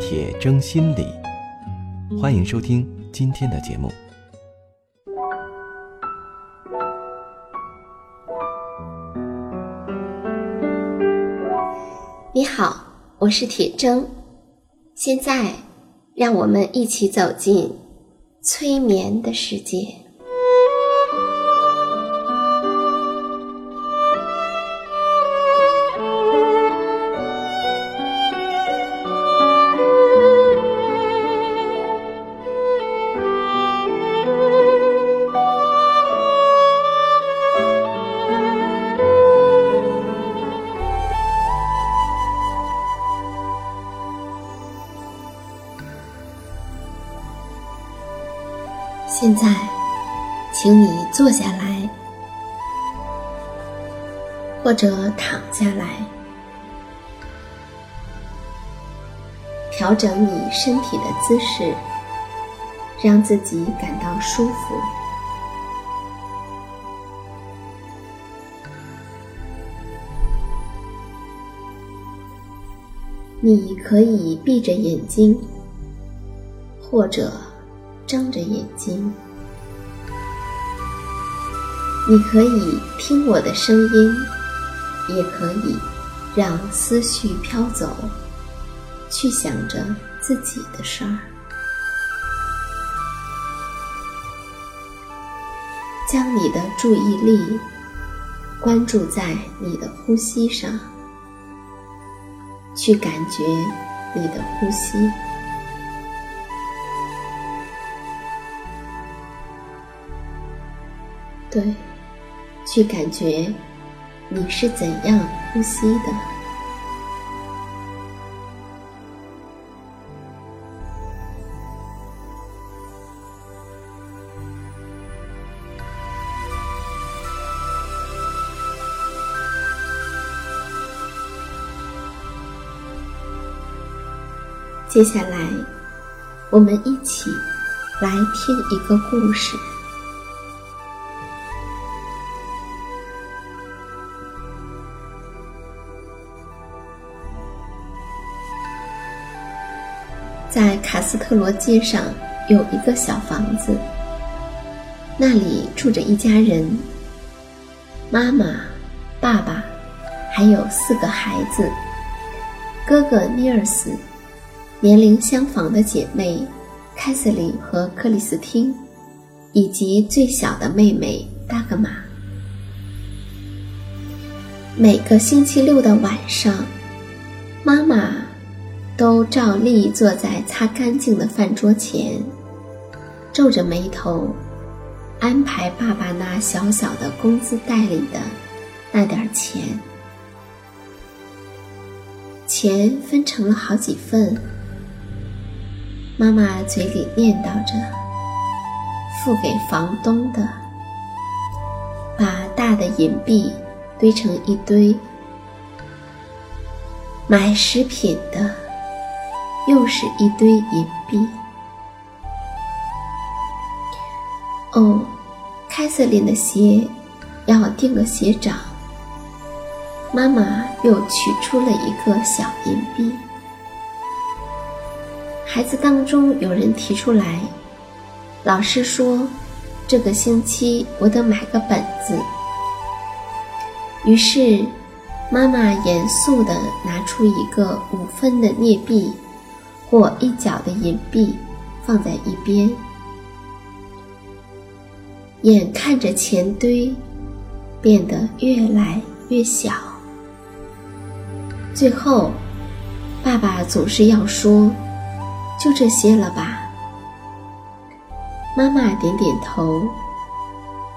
铁铮心理，欢迎收听今天的节目。你好，我是铁铮，现在让我们一起走进催眠的世界。现在，请你坐下来，或者躺下来，调整你身体的姿势，让自己感到舒服。你可以闭着眼睛，或者。睁着眼睛，你可以听我的声音，也可以让思绪飘走，去想着自己的事儿。将你的注意力关注在你的呼吸上，去感觉你的呼吸。对，去感觉你是怎样呼吸的。接下来，我们一起来听一个故事。斯特罗街上有一个小房子，那里住着一家人：妈妈、爸爸，还有四个孩子，哥哥尼尔斯，年龄相仿的姐妹凯瑟琳和克里斯汀，以及最小的妹妹达格玛。每个星期六的晚上，妈妈。都照例坐在擦干净的饭桌前，皱着眉头，安排爸爸那小小的工资袋里的那点钱。钱分成了好几份，妈妈嘴里念叨着：“付给房东的，把大的银币堆成一堆，买食品的。”又是一堆银币。哦，凯瑟琳的鞋要订个鞋掌。妈妈又取出了一个小银币。孩子当中有人提出来，老师说，这个星期我得买个本子。于是，妈妈严肃地拿出一个五分的镍币。或一角的银币放在一边，眼看着钱堆变得越来越小，最后，爸爸总是要说：“就这些了吧。”妈妈点点头，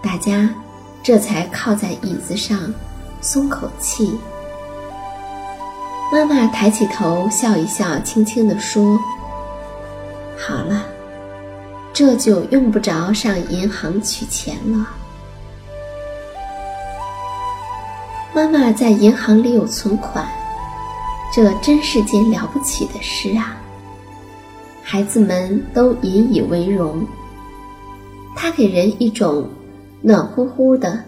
大家这才靠在椅子上松口气。妈妈抬起头，笑一笑，轻轻地说：“好了，这就用不着上银行取钱了。妈妈在银行里有存款，这真是件了不起的事啊！孩子们都引以为荣。它给人一种暖乎乎的、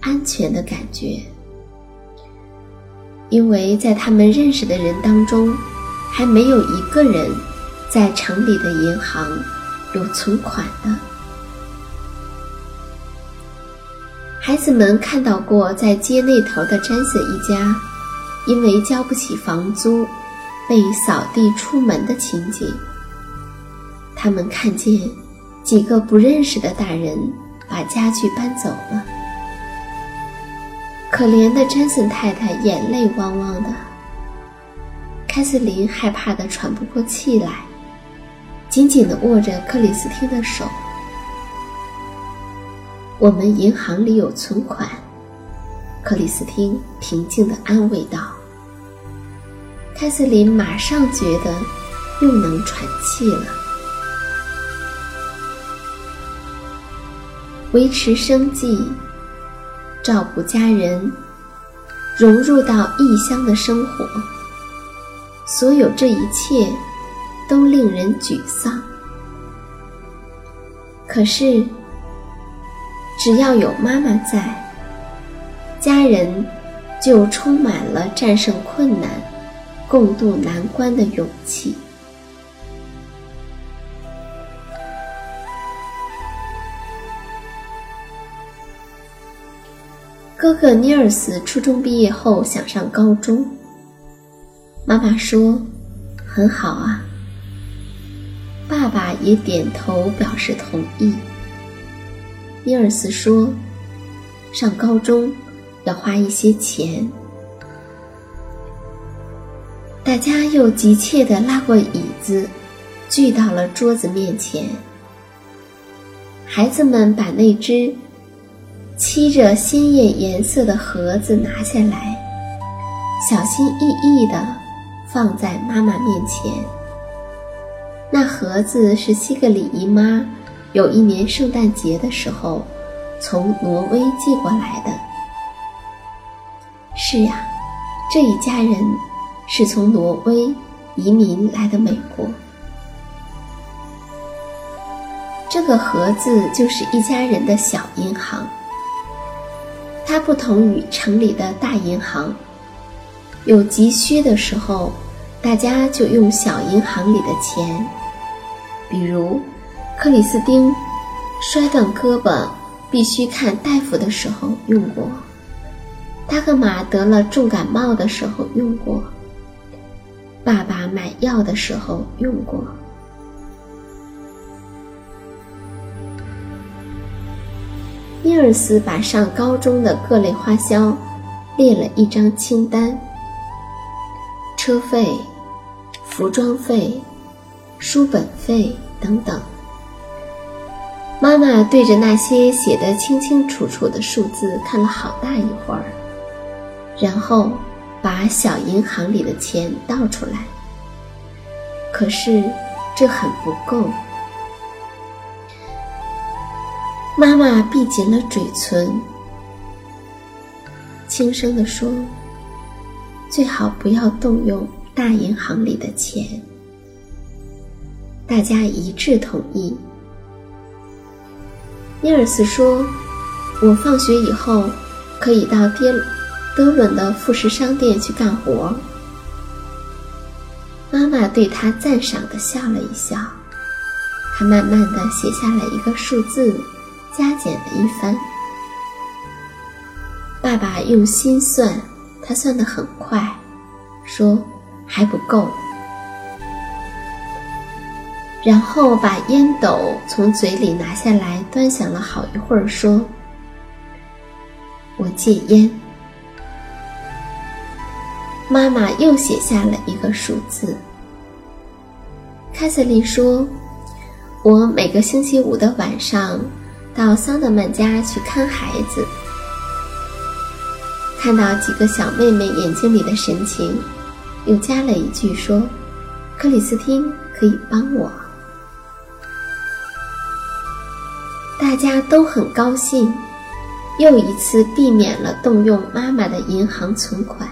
安全的感觉，因为在他们认识的人当中，还没有一个人在城里的银行有存款的。孩子们看到过在街那头的詹森一家，因为交不起房租，被扫地出门的情景。他们看见几个不认识的大人把家具搬走了，可怜的詹森太太眼泪汪汪的，凯瑟琳害怕的喘不过气来，紧紧的握着克里斯汀的手。我们银行里有存款，克里斯汀平静地安慰道。凯瑟琳马上觉得又能喘气了。维持生计，照顾家人，融入到异乡的生活，所有这一切都令人沮丧。可是。只要有妈妈在，家人就充满了战胜困难、共度难关的勇气。哥哥尼尔斯初中毕业后想上高中，妈妈说：“很好啊。”爸爸也点头表示同意。尼尔斯说：“上高中要花一些钱。”大家又急切地拉过椅子，聚到了桌子面前。孩子们把那只漆着鲜艳颜色的盒子拿下来，小心翼翼地放在妈妈面前。那盒子是西格里姨妈。有一年圣诞节的时候，从挪威寄过来的。是呀，这一家人是从挪威移民来的美国。这个盒子就是一家人的小银行，它不同于城里的大银行。有急需的时候，大家就用小银行里的钱，比如。克里斯汀摔断胳膊，必须看大夫的时候用过；他和马得了重感冒的时候用过；爸爸买药的时候用过。尼尔斯把上高中的各类花销列了一张清单：车费、服装费、书本费等等。妈妈对着那些写得清清楚楚的数字看了好大一会儿，然后把小银行里的钱倒出来。可是这很不够。妈妈闭紧了嘴唇，轻声地说：“最好不要动用大银行里的钱。”大家一致同意。尼尔斯说：“我放学以后可以到爹德伦的副食商店去干活。”妈妈对他赞赏地笑了一笑。他慢慢地写下了一个数字，加减了一番。爸爸用心算，他算得很快，说：“还不够。”然后把烟斗从嘴里拿下来，端详了好一会儿，说：“我戒烟。”妈妈又写下了一个数字。凯瑟琳说：“我每个星期五的晚上到桑德曼家去看孩子，看到几个小妹妹眼睛里的神情，又加了一句说：‘克里斯汀可以帮我。’”大家都很高兴，又一次避免了动用妈妈的银行存款。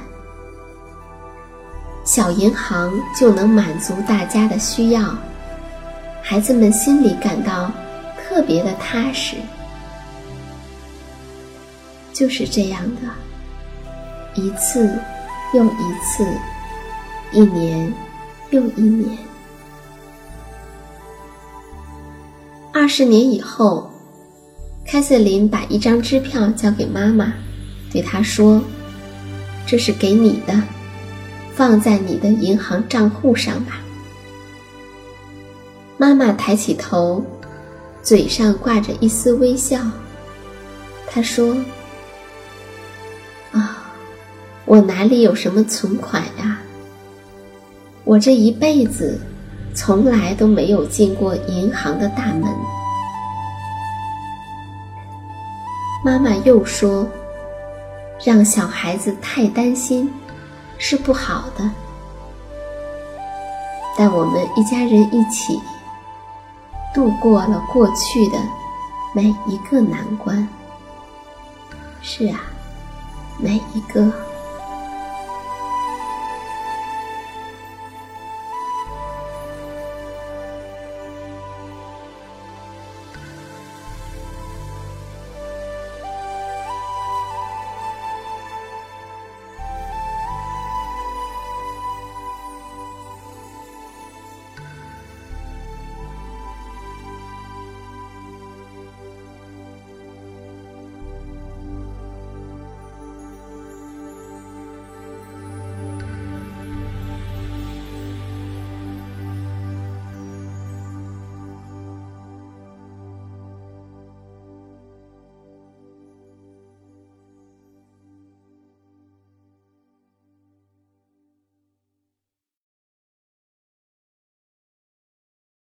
小银行就能满足大家的需要，孩子们心里感到特别的踏实。就是这样的，一次又一次，一年又一年。二十年以后，凯瑟琳把一张支票交给妈妈，对她说：“这是给你的。”放在你的银行账户上吧。妈妈抬起头，嘴上挂着一丝微笑。他说：“啊，我哪里有什么存款呀？我这一辈子从来都没有进过银行的大门。”妈妈又说：“让小孩子太担心。”是不好的，但我们一家人一起度过了过去的每一个难关。是啊，每一个。